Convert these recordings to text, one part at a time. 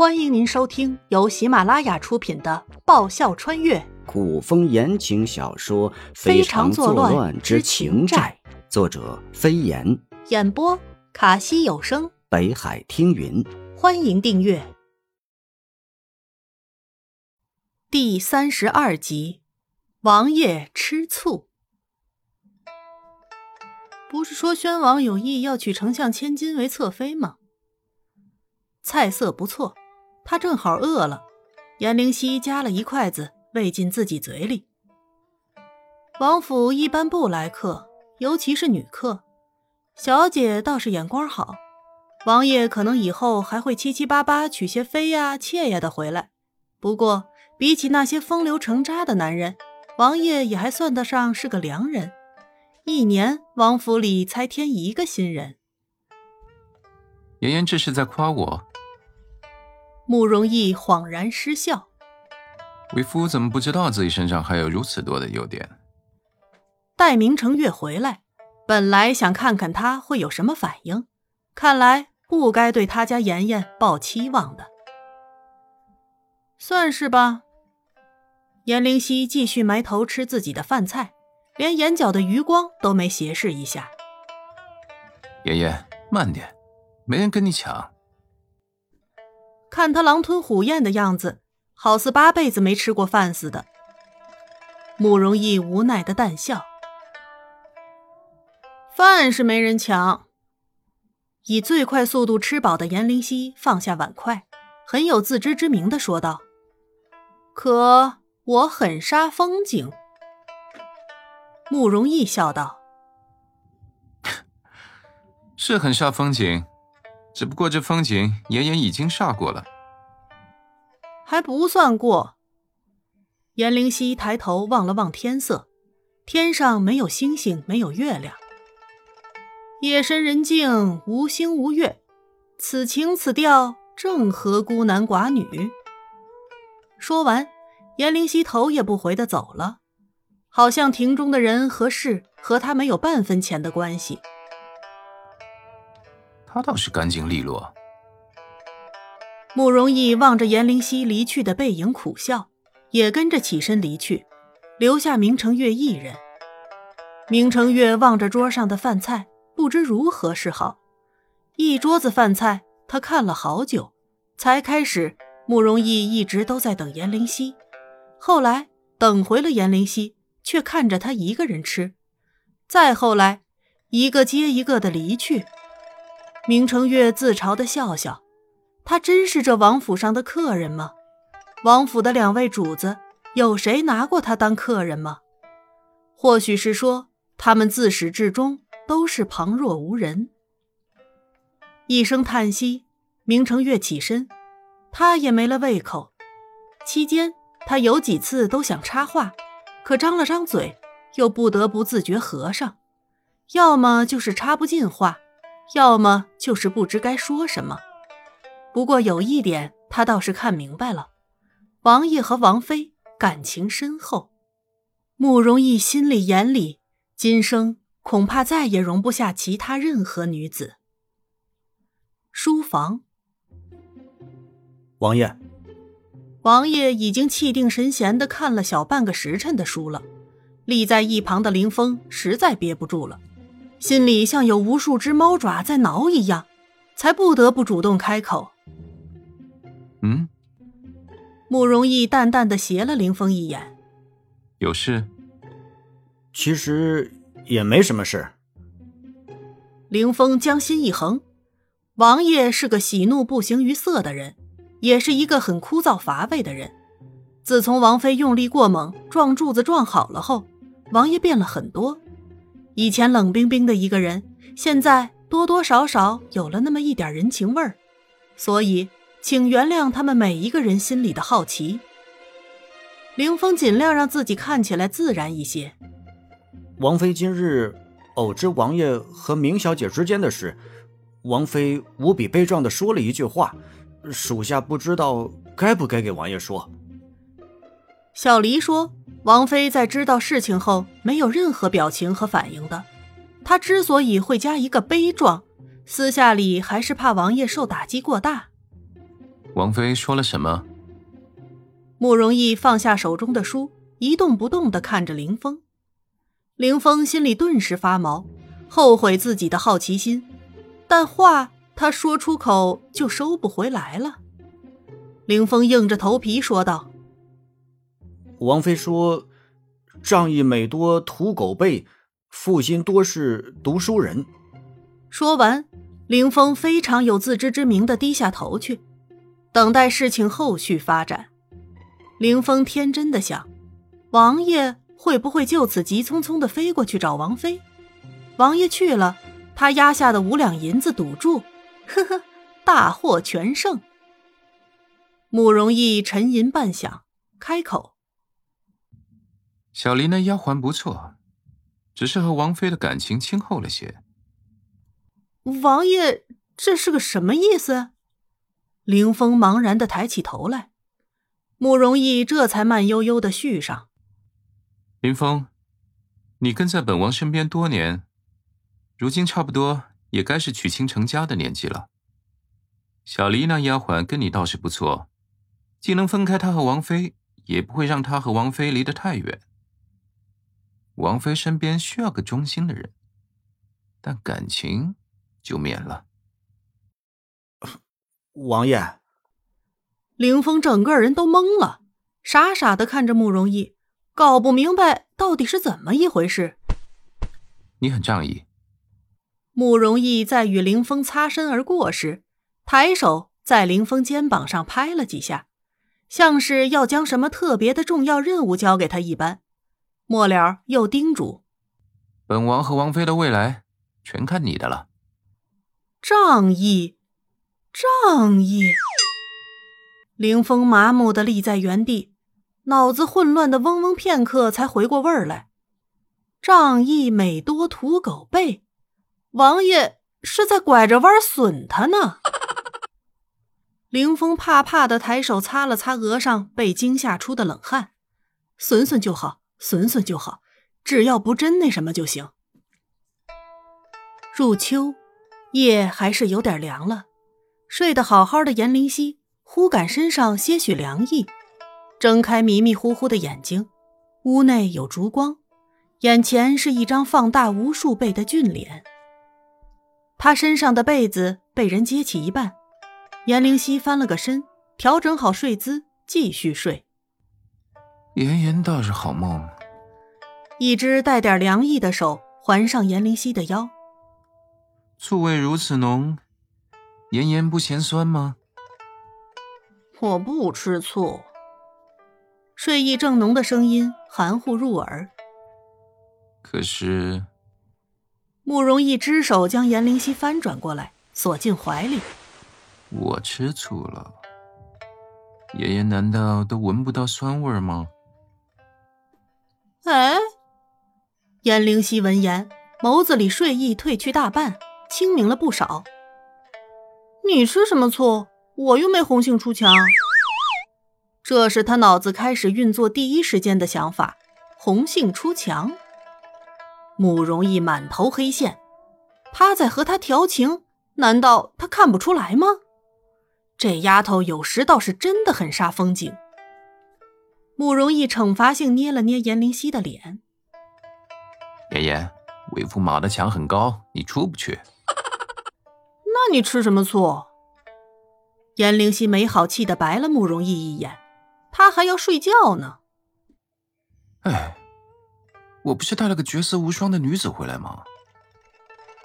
欢迎您收听由喜马拉雅出品的《爆笑穿越古风言情小说《非常作乱之情债》，作者飞檐，》，演播卡西有声。北海听云。欢迎订阅。第三十二集，王爷吃醋。不是说宣王有意要娶丞相千金为侧妃吗？菜色不错，他正好饿了。颜灵犀夹了一筷子喂进自己嘴里。王府一般不来客，尤其是女客。小姐倒是眼光好，王爷可能以后还会七七八八娶些妃呀、妾呀的回来。不过，比起那些风流成渣的男人，王爷也还算得上是个良人。一年，王府里才添一个新人。妍妍这是在夸我？慕容逸恍然失笑。为夫怎么不知道自己身上还有如此多的优点？待明成月回来，本来想看看他会有什么反应，看来不该对他家妍妍抱期望的。算是吧。颜灵犀继续埋头吃自己的饭菜，连眼角的余光都没斜视一下。妍妍，慢点，没人跟你抢。看他狼吞虎咽的样子，好似八辈子没吃过饭似的。慕容易无奈的淡笑：“饭是没人抢。”以最快速度吃饱的颜灵犀放下碗筷，很有自知之明的说道：“可我很杀风景。”慕容易笑道：“ 是很煞风景。”只不过这风景，妍妍已经煞过了，还不算过。颜灵犀抬头望了望天色，天上没有星星，没有月亮。夜深人静，无星无月，此情此调，正合孤男寡女。说完，颜灵犀头也不回的走了，好像庭中的人和事和他没有半分钱的关系。他倒是干净利落。慕容易望着颜灵犀离去的背影苦笑，也跟着起身离去，留下明成月一人。明成月望着桌上的饭菜，不知如何是好。一桌子饭菜，他看了好久，才开始。慕容易一直都在等颜灵犀，后来等回了颜灵犀，却看着他一个人吃。再后来，一个接一个的离去。明成月自嘲的笑笑，他真是这王府上的客人吗？王府的两位主子，有谁拿过他当客人吗？或许是说，他们自始至终都是旁若无人。一声叹息，明成月起身，他也没了胃口。期间，他有几次都想插话，可张了张嘴，又不得不自觉合上，要么就是插不进话。要么就是不知该说什么。不过有一点，他倒是看明白了：王爷和王妃感情深厚。慕容逸心里眼里，今生恐怕再也容不下其他任何女子。书房，王爷，王爷已经气定神闲的看了小半个时辰的书了。立在一旁的林峰实在憋不住了。心里像有无数只猫爪在挠一样，才不得不主动开口。嗯，慕容易淡淡的斜了林峰一眼，有事？其实也没什么事。林峰将心一横，王爷是个喜怒不形于色的人，也是一个很枯燥乏味的人。自从王妃用力过猛撞柱子撞好了后，王爷变了很多。以前冷冰冰的一个人，现在多多少少有了那么一点人情味儿，所以请原谅他们每一个人心里的好奇。凌风尽量让自己看起来自然一些。王妃今日偶知王爷和明小姐之间的事，王妃无比悲壮的说了一句话，属下不知道该不该给王爷说。小黎说。王妃在知道事情后没有任何表情和反应的。她之所以会加一个悲壮，私下里还是怕王爷受打击过大。王妃说了什么？慕容逸放下手中的书，一动不动的看着林峰。林峰心里顿时发毛，后悔自己的好奇心，但话他说出口就收不回来了。林峰硬着头皮说道：“王妃说，仗义每多屠狗辈，负心多是读书人。”说完，凌风非常有自知之明的低下头去，等待事情后续发展。凌风天真的想，王爷。会不会就此急匆匆的飞过去找王妃？王爷去了，他压下的五两银子赌注，呵呵，大获全胜。慕容逸沉吟半晌，开口：“小离那丫鬟不错，只是和王妃的感情亲厚了些。”王爷这是个什么意思？林峰茫然的抬起头来，慕容逸这才慢悠悠的续上。林峰，你跟在本王身边多年，如今差不多也该是娶亲成家的年纪了。小黎那丫鬟跟你倒是不错，既能分开她和王妃，也不会让她和王妃离得太远。王妃身边需要个忠心的人，但感情就免了。王爷，凌风整个人都懵了，傻傻的看着慕容易。搞不明白到底是怎么一回事。你很仗义。慕容易在与凌风擦身而过时，抬手在凌风肩膀上拍了几下，像是要将什么特别的重要任务交给他一般。末了又叮嘱：“本王和王妃的未来，全看你的了。”仗义，仗义。凌风麻木的立在原地。脑子混乱的嗡嗡片刻，才回过味儿来。仗义每多屠狗辈，王爷是在拐着弯损他呢。凌风怕怕的抬手擦了擦额上被惊吓出的冷汗，损损就好，损损就好，只要不真那什么就行。入秋，夜还是有点凉了，睡得好好的颜灵犀忽感身上些许凉意。睁开迷迷糊糊的眼睛，屋内有烛光，眼前是一张放大无数倍的俊脸。他身上的被子被人揭起一半，颜灵犀翻了个身，调整好睡姿，继续睡。妍妍倒是好梦。一只带点凉意的手环上颜灵犀的腰。醋味如此浓，妍妍不嫌酸吗？我不吃醋。睡意正浓的声音含糊入耳。可是，慕容一只手将颜灵犀翻转过来，锁进怀里。我吃醋了，爷爷难道都闻不到酸味吗？哎，颜灵犀闻言，眸子里睡意褪去大半，清明了不少。你吃什么醋？我又没红杏出墙。这是他脑子开始运作第一时间的想法。红杏出墙，慕容逸满头黑线，他在和他调情，难道他看不出来吗？这丫头有时倒是真的很煞风景。慕容逸惩罚性捏了捏颜灵犀的脸：“妍妍，为父马的墙很高，你出不去。那你吃什么醋？”颜灵犀没好气的白了慕容逸一眼。他还要睡觉呢。哎，我不是带了个绝色无双的女子回来吗？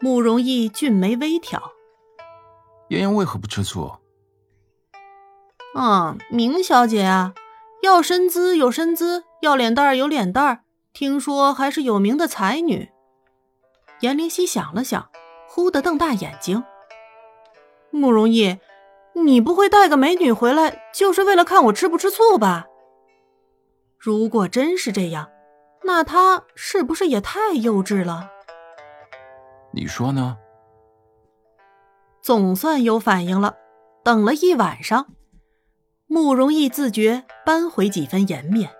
慕容逸俊眉微挑。妍妍为何不吃醋？嗯，明小姐啊，要身姿有身姿，要脸蛋儿有脸蛋儿，听说还是有名的才女。颜灵犀想了想，忽地瞪大眼睛。慕容逸。你不会带个美女回来，就是为了看我吃不吃醋吧？如果真是这样，那他是不是也太幼稚了？你说呢？总算有反应了。等了一晚上，慕容逸自觉扳回几分颜面。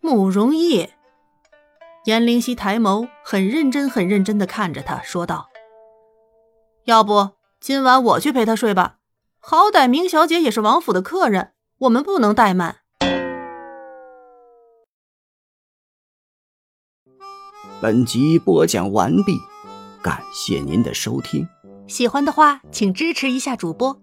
慕容逸，颜灵犀抬眸，很认真、很认真的看着他，说道：“要不？”今晚我去陪他睡吧，好歹明小姐也是王府的客人，我们不能怠慢。本集播讲完毕，感谢您的收听。喜欢的话，请支持一下主播，